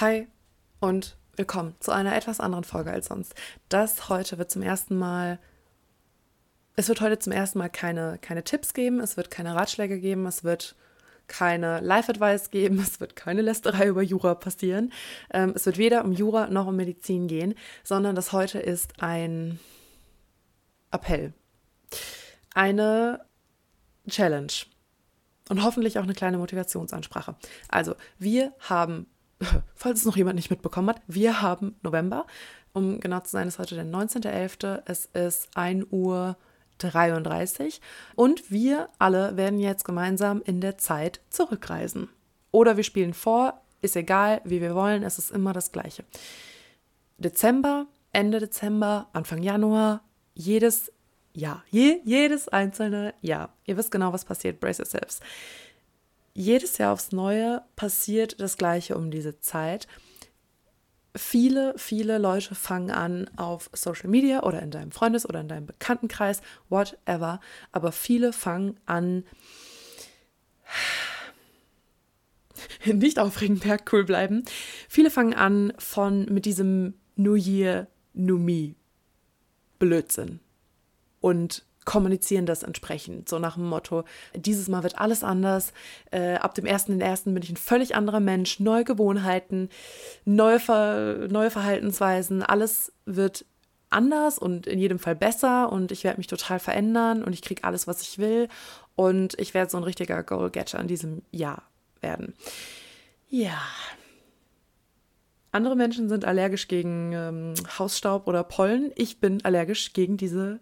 Hi und willkommen zu einer etwas anderen Folge als sonst. Das heute wird zum ersten Mal, es wird heute zum ersten Mal keine, keine Tipps geben, es wird keine Ratschläge geben, es wird keine Life-Advice geben, es wird keine Lästerei über Jura passieren. Ähm, es wird weder um Jura noch um Medizin gehen, sondern das heute ist ein Appell. Eine Challenge. Und hoffentlich auch eine kleine Motivationsansprache. Also, wir haben falls es noch jemand nicht mitbekommen hat, wir haben November. Um genau zu sein, ist heute der 19.11. Es ist 1 Uhr 33 und wir alle werden jetzt gemeinsam in der Zeit zurückreisen. Oder wir spielen vor, ist egal, wie wir wollen, es ist immer das Gleiche. Dezember, Ende Dezember, Anfang Januar, jedes Jahr, je, jedes einzelne Jahr. Ihr wisst genau, was passiert, brace yourselves jedes Jahr aufs Neue passiert das Gleiche um diese Zeit. Viele, viele Leute fangen an auf Social Media oder in deinem Freundes- oder in deinem Bekanntenkreis, whatever, aber viele fangen an, nicht aufregend, ja, cool bleiben. Viele fangen an von mit diesem New Year, New Me Blödsinn und kommunizieren das entsprechend. So nach dem Motto, dieses Mal wird alles anders. Äh, ab dem ersten ersten bin ich ein völlig anderer Mensch, neue Gewohnheiten, neue, Ver neue Verhaltensweisen, alles wird anders und in jedem Fall besser und ich werde mich total verändern und ich kriege alles, was ich will und ich werde so ein richtiger Goal-Getter in diesem Jahr werden. Ja. Andere Menschen sind allergisch gegen ähm, Hausstaub oder Pollen. Ich bin allergisch gegen diese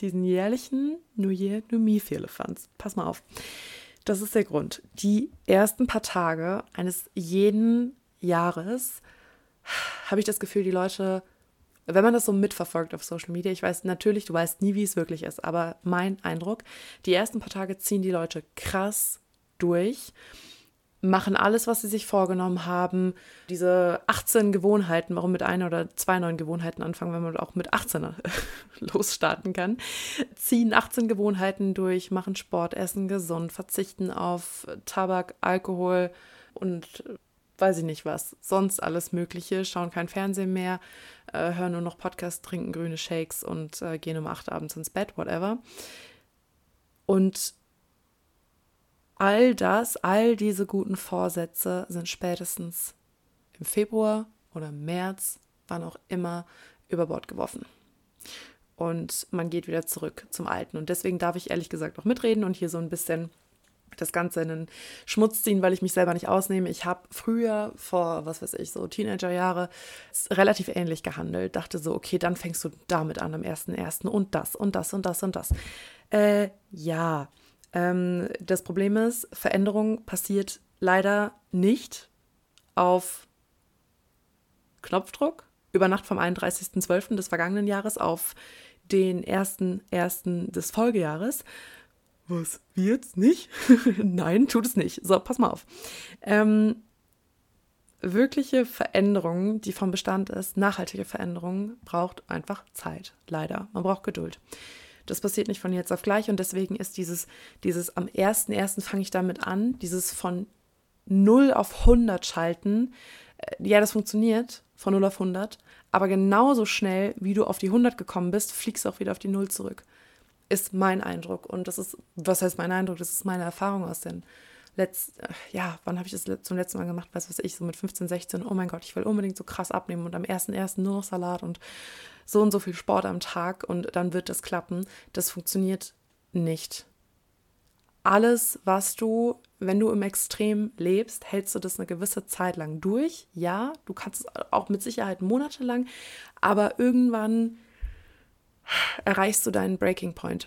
diesen jährlichen New Year, New Me Firlefanz. Pass mal auf. Das ist der Grund. Die ersten paar Tage eines jeden Jahres habe ich das Gefühl, die Leute, wenn man das so mitverfolgt auf Social Media, ich weiß natürlich, du weißt nie, wie es wirklich ist, aber mein Eindruck, die ersten paar Tage ziehen die Leute krass durch machen alles, was sie sich vorgenommen haben. Diese 18 Gewohnheiten, warum mit einer oder zwei neuen Gewohnheiten anfangen, wenn man auch mit 18 losstarten kann. Ziehen 18 Gewohnheiten durch, machen Sport, essen gesund, verzichten auf Tabak, Alkohol und weiß ich nicht was, sonst alles Mögliche, schauen kein Fernsehen mehr, äh, hören nur noch Podcasts, trinken grüne Shakes und äh, gehen um acht abends ins Bett, whatever. Und all das, all diese guten Vorsätze sind spätestens im Februar oder März, wann auch immer, über Bord geworfen. Und man geht wieder zurück zum Alten. Und deswegen darf ich ehrlich gesagt auch mitreden und hier so ein bisschen das Ganze in den Schmutz ziehen, weil ich mich selber nicht ausnehme. Ich habe früher, vor, was weiß ich, so Teenagerjahre, relativ ähnlich gehandelt. Dachte so, okay, dann fängst du damit an am 1.1. und das und das und das und das. Äh, ja, ähm, das Problem ist, Veränderung passiert leider nicht auf Knopfdruck über Nacht vom 31.12. des vergangenen Jahres auf den 1.1. des Folgejahres. Was? Wie jetzt? Nicht? Nein, tut es nicht. So, pass mal auf. Ähm, wirkliche Veränderung, die vom Bestand ist, nachhaltige Veränderung, braucht einfach Zeit. Leider. Man braucht Geduld. Das passiert nicht von jetzt auf gleich und deswegen ist dieses, dieses am 1.1. fange ich damit an, dieses von 0 auf 100 schalten, äh, ja, das funktioniert von 0 auf 100, aber genauso schnell, wie du auf die 100 gekommen bist, fliegst du auch wieder auf die 0 zurück. Ist mein Eindruck. Und das ist, was heißt mein Eindruck? Das ist meine Erfahrung aus den letzten, äh, ja, wann habe ich das zum letzten Mal gemacht? Weiß was ich, so mit 15, 16. Oh mein Gott, ich will unbedingt so krass abnehmen und am 1.1. nur noch Salat und so und so viel Sport am Tag und dann wird das klappen. Das funktioniert nicht. Alles, was du, wenn du im Extrem lebst, hältst du das eine gewisse Zeit lang durch. Ja, du kannst es auch mit Sicherheit monatelang, aber irgendwann erreichst du deinen Breaking Point.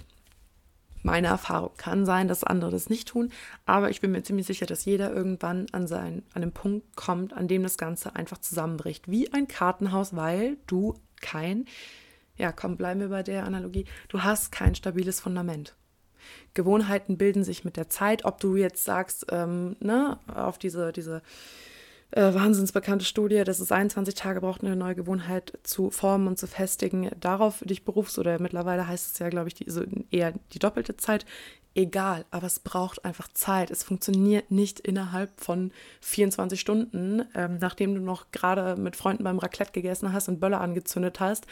Meine Erfahrung kann sein, dass andere das nicht tun, aber ich bin mir ziemlich sicher, dass jeder irgendwann an, seinen, an den Punkt kommt, an dem das Ganze einfach zusammenbricht. Wie ein Kartenhaus, weil du kein, ja, komm, bleiben wir bei der Analogie, du hast kein stabiles Fundament. Gewohnheiten bilden sich mit der Zeit, ob du jetzt sagst, ähm, ne, auf diese, diese äh, wahnsinnsbekannte Studie, dass es 21 Tage braucht, eine neue Gewohnheit zu formen und zu festigen, darauf dich berufst oder mittlerweile heißt es ja, glaube ich, die, so eher die doppelte Zeit. Egal, aber es braucht einfach Zeit. Es funktioniert nicht innerhalb von 24 Stunden, ähm, nachdem du noch gerade mit Freunden beim Raclette gegessen hast und Böller angezündet hast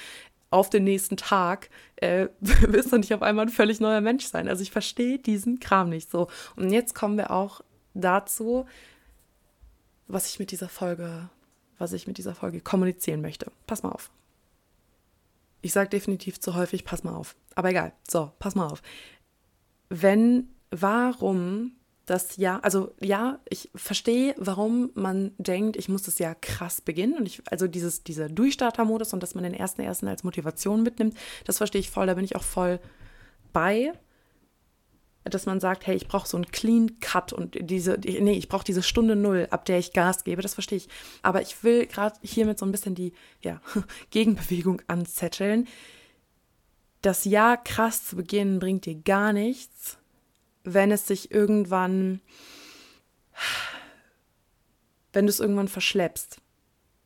auf den nächsten Tag äh, wirst du nicht auf einmal ein völlig neuer Mensch sein. Also ich verstehe diesen Kram nicht so. Und jetzt kommen wir auch dazu, was ich mit dieser Folge, was ich mit dieser Folge kommunizieren möchte. Pass mal auf. Ich sage definitiv zu häufig, pass mal auf. Aber egal. So, pass mal auf. Wenn, warum das Jahr, also ja, ich verstehe, warum man denkt, ich muss das Jahr krass beginnen. Und ich, also dieses, dieser Durchstarter-Modus und dass man den ersten ersten als Motivation mitnimmt, das verstehe ich voll, da bin ich auch voll bei dass man sagt, hey, ich brauche so einen Clean Cut und diese, nee, ich brauche diese Stunde Null, ab der ich Gas gebe, das verstehe ich. Aber ich will gerade hiermit so ein bisschen die ja, Gegenbewegung anzetteln. Das Jahr krass zu beginnen bringt dir gar nichts, wenn es sich irgendwann, wenn du es irgendwann verschleppst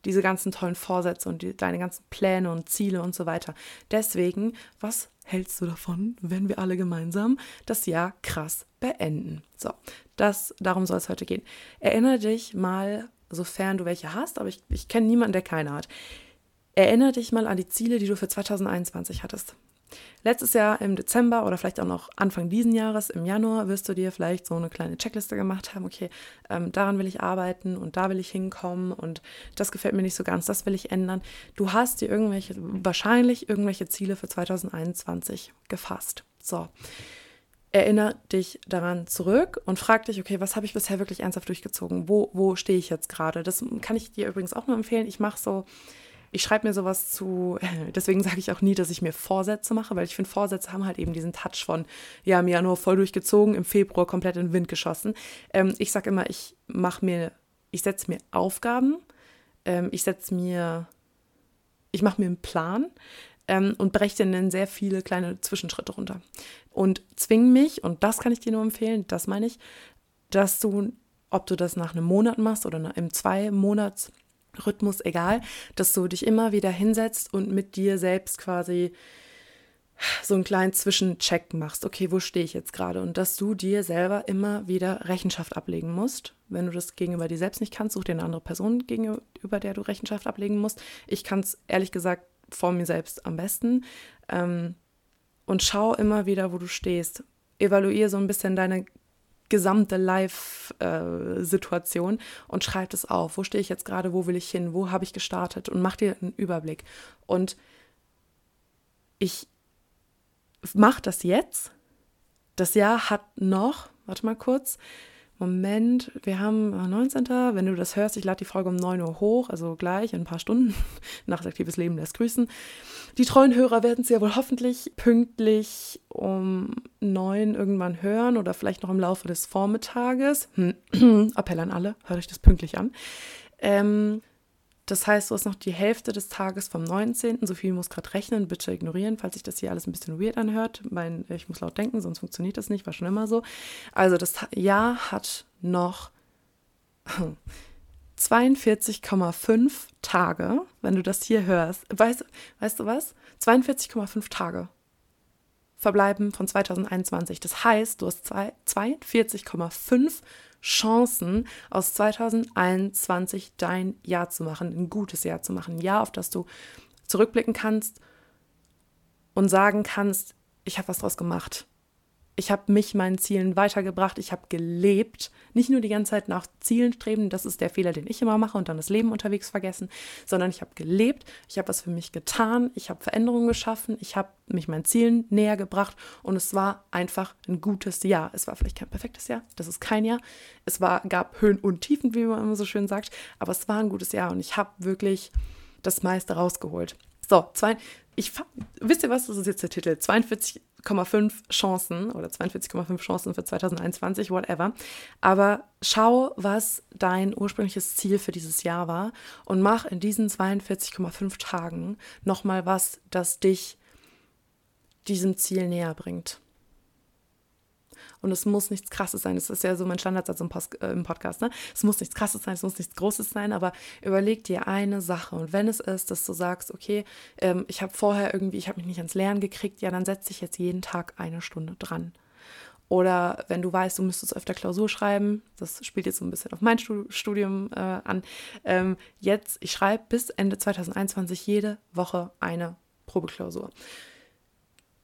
diese ganzen tollen Vorsätze und die, deine ganzen Pläne und Ziele und so weiter. Deswegen, was hältst du davon, wenn wir alle gemeinsam das Jahr krass beenden? So, das, darum soll es heute gehen. Erinnere dich mal, sofern du welche hast, aber ich, ich kenne niemanden, der keine hat. Erinnere dich mal an die Ziele, die du für 2021 hattest. Letztes Jahr im Dezember oder vielleicht auch noch Anfang diesen Jahres im Januar wirst du dir vielleicht so eine kleine Checkliste gemacht haben, okay, ähm, daran will ich arbeiten und da will ich hinkommen und das gefällt mir nicht so ganz, das will ich ändern. Du hast dir irgendwelche, wahrscheinlich irgendwelche Ziele für 2021 gefasst. So. Erinnere dich daran zurück und frag dich, okay, was habe ich bisher wirklich ernsthaft durchgezogen? Wo, wo stehe ich jetzt gerade? Das kann ich dir übrigens auch nur empfehlen. Ich mache so ich schreibe mir sowas zu, deswegen sage ich auch nie, dass ich mir Vorsätze mache, weil ich finde, Vorsätze haben halt eben diesen Touch von, ja, im Januar voll durchgezogen, im Februar komplett in den Wind geschossen. Ähm, ich sage immer, ich mache mir, ich setze mir Aufgaben, ähm, ich setze mir, ich mache mir einen Plan ähm, und breche den in sehr viele kleine Zwischenschritte runter. Und zwinge mich, und das kann ich dir nur empfehlen, das meine ich, dass du, ob du das nach einem Monat machst oder im zwei Monats Rhythmus, egal, dass du dich immer wieder hinsetzt und mit dir selbst quasi so einen kleinen Zwischencheck machst. Okay, wo stehe ich jetzt gerade? Und dass du dir selber immer wieder Rechenschaft ablegen musst. Wenn du das gegenüber dir selbst nicht kannst, such dir eine andere Person gegenüber der du Rechenschaft ablegen musst. Ich kann es ehrlich gesagt vor mir selbst am besten. Ähm, und schau immer wieder, wo du stehst. Evaluiere so ein bisschen deine gesamte Live-Situation und schreib es auf. Wo stehe ich jetzt gerade? Wo will ich hin? Wo habe ich gestartet? Und mach dir einen Überblick. Und ich mache das jetzt. Das Jahr hat noch, warte mal kurz, Moment, wir haben 19. Äh, Wenn du das hörst, ich lade die Folge um 9 Uhr hoch, also gleich in ein paar Stunden. Nachtaktives Leben lässt grüßen. Die treuen Hörer werden es ja wohl hoffentlich pünktlich um 9 irgendwann hören oder vielleicht noch im Laufe des Vormittages. Appell an alle, hört euch das pünktlich an. Ähm, das heißt, du hast noch die Hälfte des Tages vom 19. So viel muss gerade rechnen, bitte ignorieren, falls sich das hier alles ein bisschen weird anhört. Mein, ich muss laut denken, sonst funktioniert das nicht, war schon immer so. Also das Jahr hat noch 42,5 Tage, wenn du das hier hörst. Weißt, weißt du was? 42,5 Tage verbleiben von 2021. Das heißt, du hast 42,5 Chancen, aus 2021 dein Jahr zu machen, ein gutes Jahr zu machen, ein Jahr, auf das du zurückblicken kannst und sagen kannst, ich habe was draus gemacht ich habe mich meinen Zielen weitergebracht, ich habe gelebt, nicht nur die ganze Zeit nach Zielen streben, das ist der Fehler, den ich immer mache und dann das Leben unterwegs vergessen, sondern ich habe gelebt, ich habe was für mich getan, ich habe Veränderungen geschaffen, ich habe mich meinen Zielen näher gebracht und es war einfach ein gutes Jahr. Es war vielleicht kein perfektes Jahr, das ist kein Jahr. Es war, gab Höhen und Tiefen, wie man immer so schön sagt, aber es war ein gutes Jahr und ich habe wirklich das meiste rausgeholt. So, zwei, ich, wisst ihr was, das ist jetzt der Titel, 42 42,5 Chancen oder 42,5 Chancen für 2021, whatever. Aber schau, was dein ursprüngliches Ziel für dieses Jahr war und mach in diesen 42,5 Tagen nochmal was, das dich diesem Ziel näher bringt. Und es muss nichts Krasses sein. Das ist ja so mein Standardsatz im, Post, äh, im Podcast. Ne? Es muss nichts Krasses sein, es muss nichts Großes sein, aber überleg dir eine Sache. Und wenn es ist, dass du sagst, okay, ähm, ich habe vorher irgendwie, ich habe mich nicht ans Lernen gekriegt, ja, dann setze ich jetzt jeden Tag eine Stunde dran. Oder wenn du weißt, du müsstest öfter Klausur schreiben, das spielt jetzt so ein bisschen auf mein Studium äh, an. Ähm, jetzt, ich schreibe bis Ende 2021 jede Woche eine Probeklausur.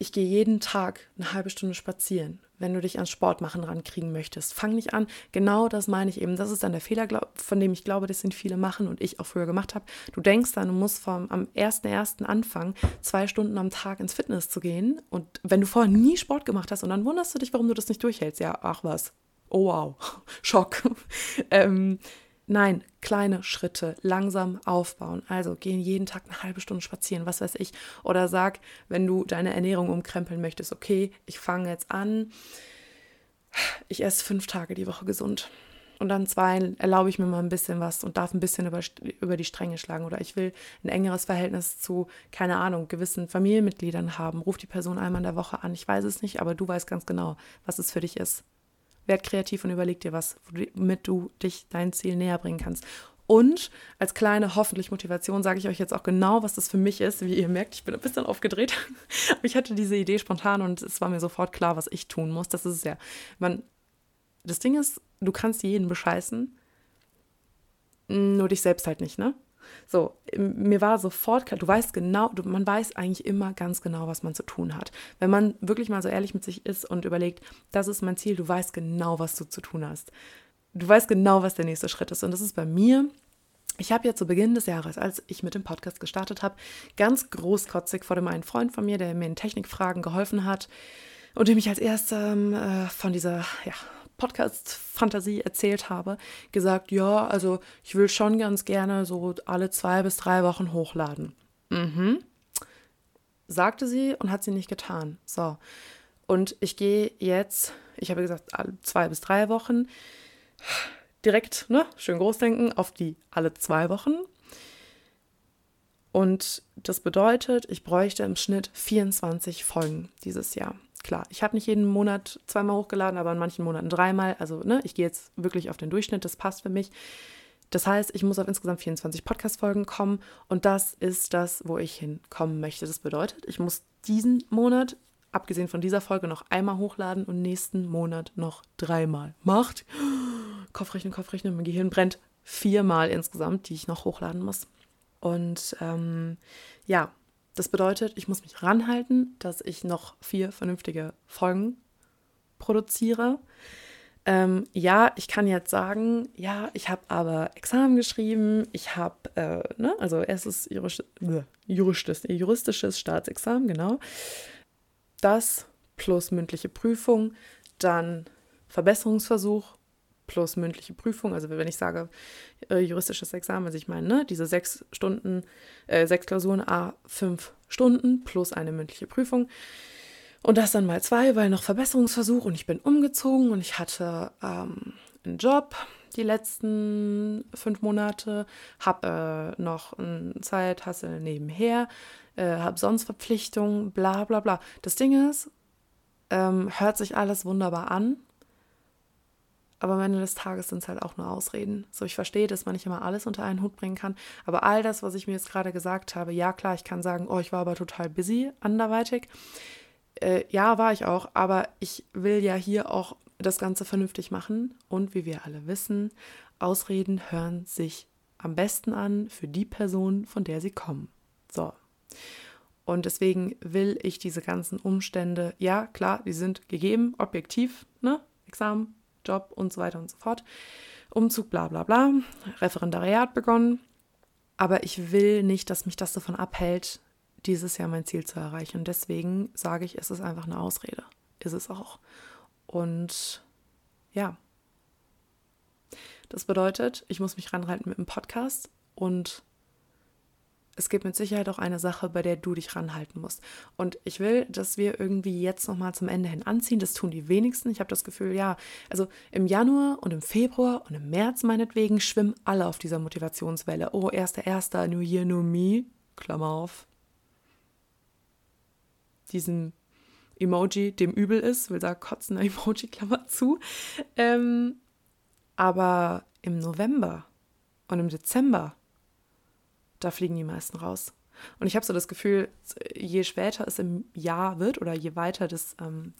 Ich gehe jeden Tag eine halbe Stunde spazieren, wenn du dich ans Sportmachen rankriegen möchtest. Fang nicht an. Genau das meine ich eben. Das ist dann der Fehler, von dem ich glaube, das sind viele machen und ich auch früher gemacht habe. Du denkst dann, du musst vom, am 1.1. anfangen, zwei Stunden am Tag ins Fitness zu gehen. Und wenn du vorher nie Sport gemacht hast und dann wunderst du dich, warum du das nicht durchhältst. Ja, ach was. Oh wow. Schock. ähm, Nein, kleine Schritte, langsam aufbauen. Also gehen jeden Tag eine halbe Stunde spazieren, was weiß ich. Oder sag, wenn du deine Ernährung umkrempeln möchtest, okay, ich fange jetzt an, ich esse fünf Tage die Woche gesund. Und dann zwei erlaube ich mir mal ein bisschen was und darf ein bisschen über, über die Stränge schlagen. Oder ich will ein engeres Verhältnis zu, keine Ahnung, gewissen Familienmitgliedern haben. Ruf die Person einmal in der Woche an. Ich weiß es nicht, aber du weißt ganz genau, was es für dich ist. Werd kreativ und überleg dir was, womit du dich dein Ziel näher bringen kannst. Und als kleine hoffentlich Motivation sage ich euch jetzt auch genau, was das für mich ist. Wie ihr merkt, ich bin ein bisschen aufgedreht. Aber ich hatte diese Idee spontan und es war mir sofort klar, was ich tun muss. Das ist ja. Man, das Ding ist, du kannst jeden bescheißen, nur dich selbst halt nicht, ne? So, mir war sofort klar, du weißt genau, du, man weiß eigentlich immer ganz genau, was man zu tun hat. Wenn man wirklich mal so ehrlich mit sich ist und überlegt, das ist mein Ziel, du weißt genau, was du zu tun hast. Du weißt genau, was der nächste Schritt ist. Und das ist bei mir ich habe ja zu Beginn des Jahres, als ich mit dem Podcast gestartet habe, ganz großkotzig vor dem einen Freund von mir, der mir in Technikfragen geholfen hat und dem ich als erster ähm, äh, von dieser ja, Podcast-Fantasie erzählt habe, gesagt, ja, also ich will schon ganz gerne so alle zwei bis drei Wochen hochladen. Mhm. Sagte sie und hat sie nicht getan. So. Und ich gehe jetzt, ich habe gesagt, alle zwei bis drei Wochen, direkt, ne, schön groß denken, auf die alle zwei Wochen. Und das bedeutet, ich bräuchte im Schnitt 24 Folgen dieses Jahr klar, ich habe nicht jeden Monat zweimal hochgeladen, aber in manchen Monaten dreimal. Also, ne, ich gehe jetzt wirklich auf den Durchschnitt, das passt für mich. Das heißt, ich muss auf insgesamt 24 Podcast-Folgen kommen und das ist das, wo ich hinkommen möchte. Das bedeutet, ich muss diesen Monat, abgesehen von dieser Folge, noch einmal hochladen und nächsten Monat noch dreimal. Macht Kopfrechnen, Kopfrechnen, mein Gehirn brennt viermal insgesamt, die ich noch hochladen muss. Und ähm, ja, das bedeutet, ich muss mich ranhalten, dass ich noch vier vernünftige Folgen produziere. Ähm, ja, ich kann jetzt sagen, ja, ich habe aber Examen geschrieben, ich habe, äh, ne, also erstes juristisch, juristisches, juristisches Staatsexamen, genau. Das plus mündliche Prüfung, dann Verbesserungsversuch plus mündliche Prüfung. Also wenn ich sage äh, juristisches Examen, also ich meine, ne, diese sechs Stunden, äh, sechs Klausuren, a fünf Stunden plus eine mündliche Prüfung. Und das dann mal zwei, weil noch Verbesserungsversuch und ich bin umgezogen und ich hatte ähm, einen Job die letzten fünf Monate, habe äh, noch einen Zeithassel nebenher, äh, habe sonst Verpflichtungen, bla bla bla. Das Ding ist, ähm, hört sich alles wunderbar an, aber am Ende des Tages sind es halt auch nur Ausreden. So, ich verstehe, dass man nicht immer alles unter einen Hut bringen kann. Aber all das, was ich mir jetzt gerade gesagt habe, ja klar, ich kann sagen, oh, ich war aber total busy anderweitig. Äh, ja, war ich auch. Aber ich will ja hier auch das Ganze vernünftig machen. Und wie wir alle wissen, Ausreden hören sich am besten an für die Person, von der sie kommen. So. Und deswegen will ich diese ganzen Umstände, ja, klar, die sind gegeben, objektiv, ne? Examen, Job und so weiter und so fort. Umzug, bla bla bla, Referendariat begonnen. Aber ich will nicht, dass mich das davon abhält, dieses Jahr mein Ziel zu erreichen. Und deswegen sage ich, es ist einfach eine Ausrede. Ist es auch. Und ja. Das bedeutet, ich muss mich ranhalten mit dem Podcast und es gibt mit Sicherheit auch eine Sache, bei der du dich ranhalten musst. Und ich will, dass wir irgendwie jetzt nochmal zum Ende hin anziehen. Das tun die wenigsten. Ich habe das Gefühl, ja, also im Januar und im Februar und im März meinetwegen schwimmen alle auf dieser Motivationswelle. Oh, erster, erster, New Year, New Me, Klammer auf. Diesen Emoji dem übel ist, will sagen kotzender Emoji, Klammer zu. Ähm, aber im November und im Dezember, da fliegen die meisten raus. Und ich habe so das Gefühl, je später es im Jahr wird oder je weiter das ähm,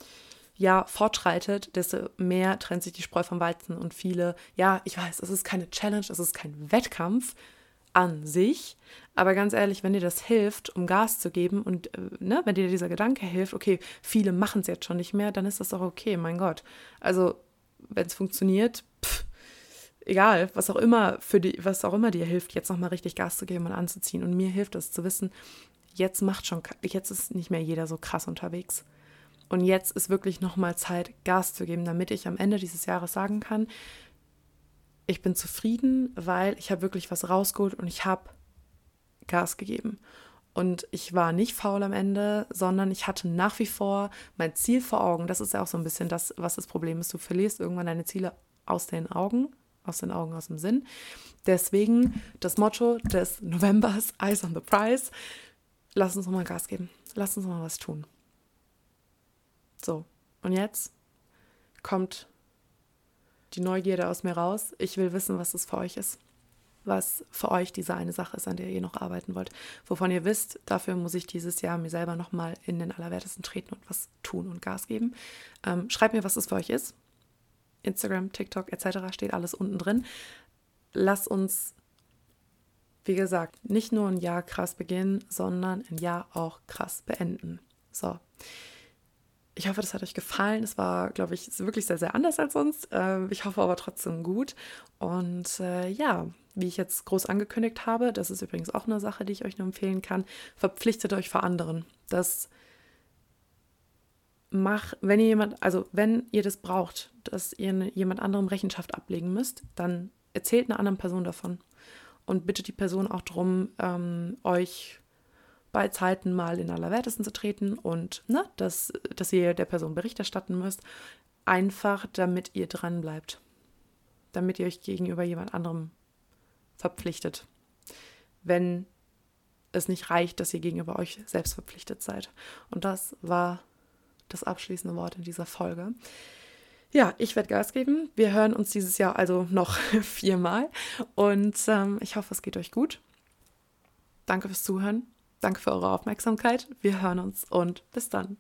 Jahr fortschreitet, desto mehr trennt sich die Spreu vom Weizen und viele, ja, ich weiß, es ist keine Challenge, es ist kein Wettkampf an sich, aber ganz ehrlich, wenn dir das hilft, um Gas zu geben und äh, ne, wenn dir dieser Gedanke hilft, okay, viele machen es jetzt schon nicht mehr, dann ist das auch okay, mein Gott. Also, wenn es funktioniert, pff, egal, was auch immer für die, was auch immer dir hilft, jetzt nochmal richtig Gas zu geben und anzuziehen. Und mir hilft es zu wissen, jetzt macht schon, jetzt ist nicht mehr jeder so krass unterwegs. Und jetzt ist wirklich nochmal Zeit, Gas zu geben, damit ich am Ende dieses Jahres sagen kann, ich bin zufrieden, weil ich habe wirklich was rausgeholt und ich habe Gas gegeben. Und ich war nicht faul am Ende, sondern ich hatte nach wie vor mein Ziel vor Augen. Das ist ja auch so ein bisschen das, was das Problem ist. Du verlierst irgendwann deine Ziele aus den Augen, aus den Augen, aus dem Sinn. Deswegen das Motto des Novembers, Eyes on the Prize. Lass uns mal Gas geben. Lass uns mal was tun. So, und jetzt kommt die Neugierde aus mir raus. Ich will wissen, was es für euch ist. Was für euch diese eine Sache ist, an der ihr noch arbeiten wollt. Wovon ihr wisst, dafür muss ich dieses Jahr mir selber nochmal in den Allerwertesten treten und was tun und Gas geben. Ähm, schreibt mir, was es für euch ist. Instagram, TikTok etc. steht alles unten drin. Lass uns, wie gesagt, nicht nur ein Jahr krass beginnen, sondern ein Jahr auch krass beenden. So. Ich hoffe, das hat euch gefallen. Es war, glaube ich, wirklich sehr, sehr anders als sonst. Ähm, ich hoffe aber trotzdem gut. Und äh, ja, wie ich jetzt groß angekündigt habe, das ist übrigens auch eine Sache, die ich euch nur empfehlen kann, verpflichtet euch vor anderen. Das mach, wenn ihr jemand, also wenn ihr das braucht, dass ihr ne, jemand anderem Rechenschaft ablegen müsst, dann erzählt einer anderen Person davon. Und bittet die Person auch darum, ähm, euch bei Zeiten mal in Allerwertesten zu treten und ne, dass, dass ihr der Person Bericht erstatten müsst, einfach damit ihr dran bleibt, damit ihr euch gegenüber jemand anderem verpflichtet, wenn es nicht reicht, dass ihr gegenüber euch selbst verpflichtet seid. Und das war das abschließende Wort in dieser Folge. Ja, ich werde Gas geben. Wir hören uns dieses Jahr also noch viermal und ähm, ich hoffe, es geht euch gut. Danke fürs Zuhören. Danke für eure Aufmerksamkeit. Wir hören uns und bis dann.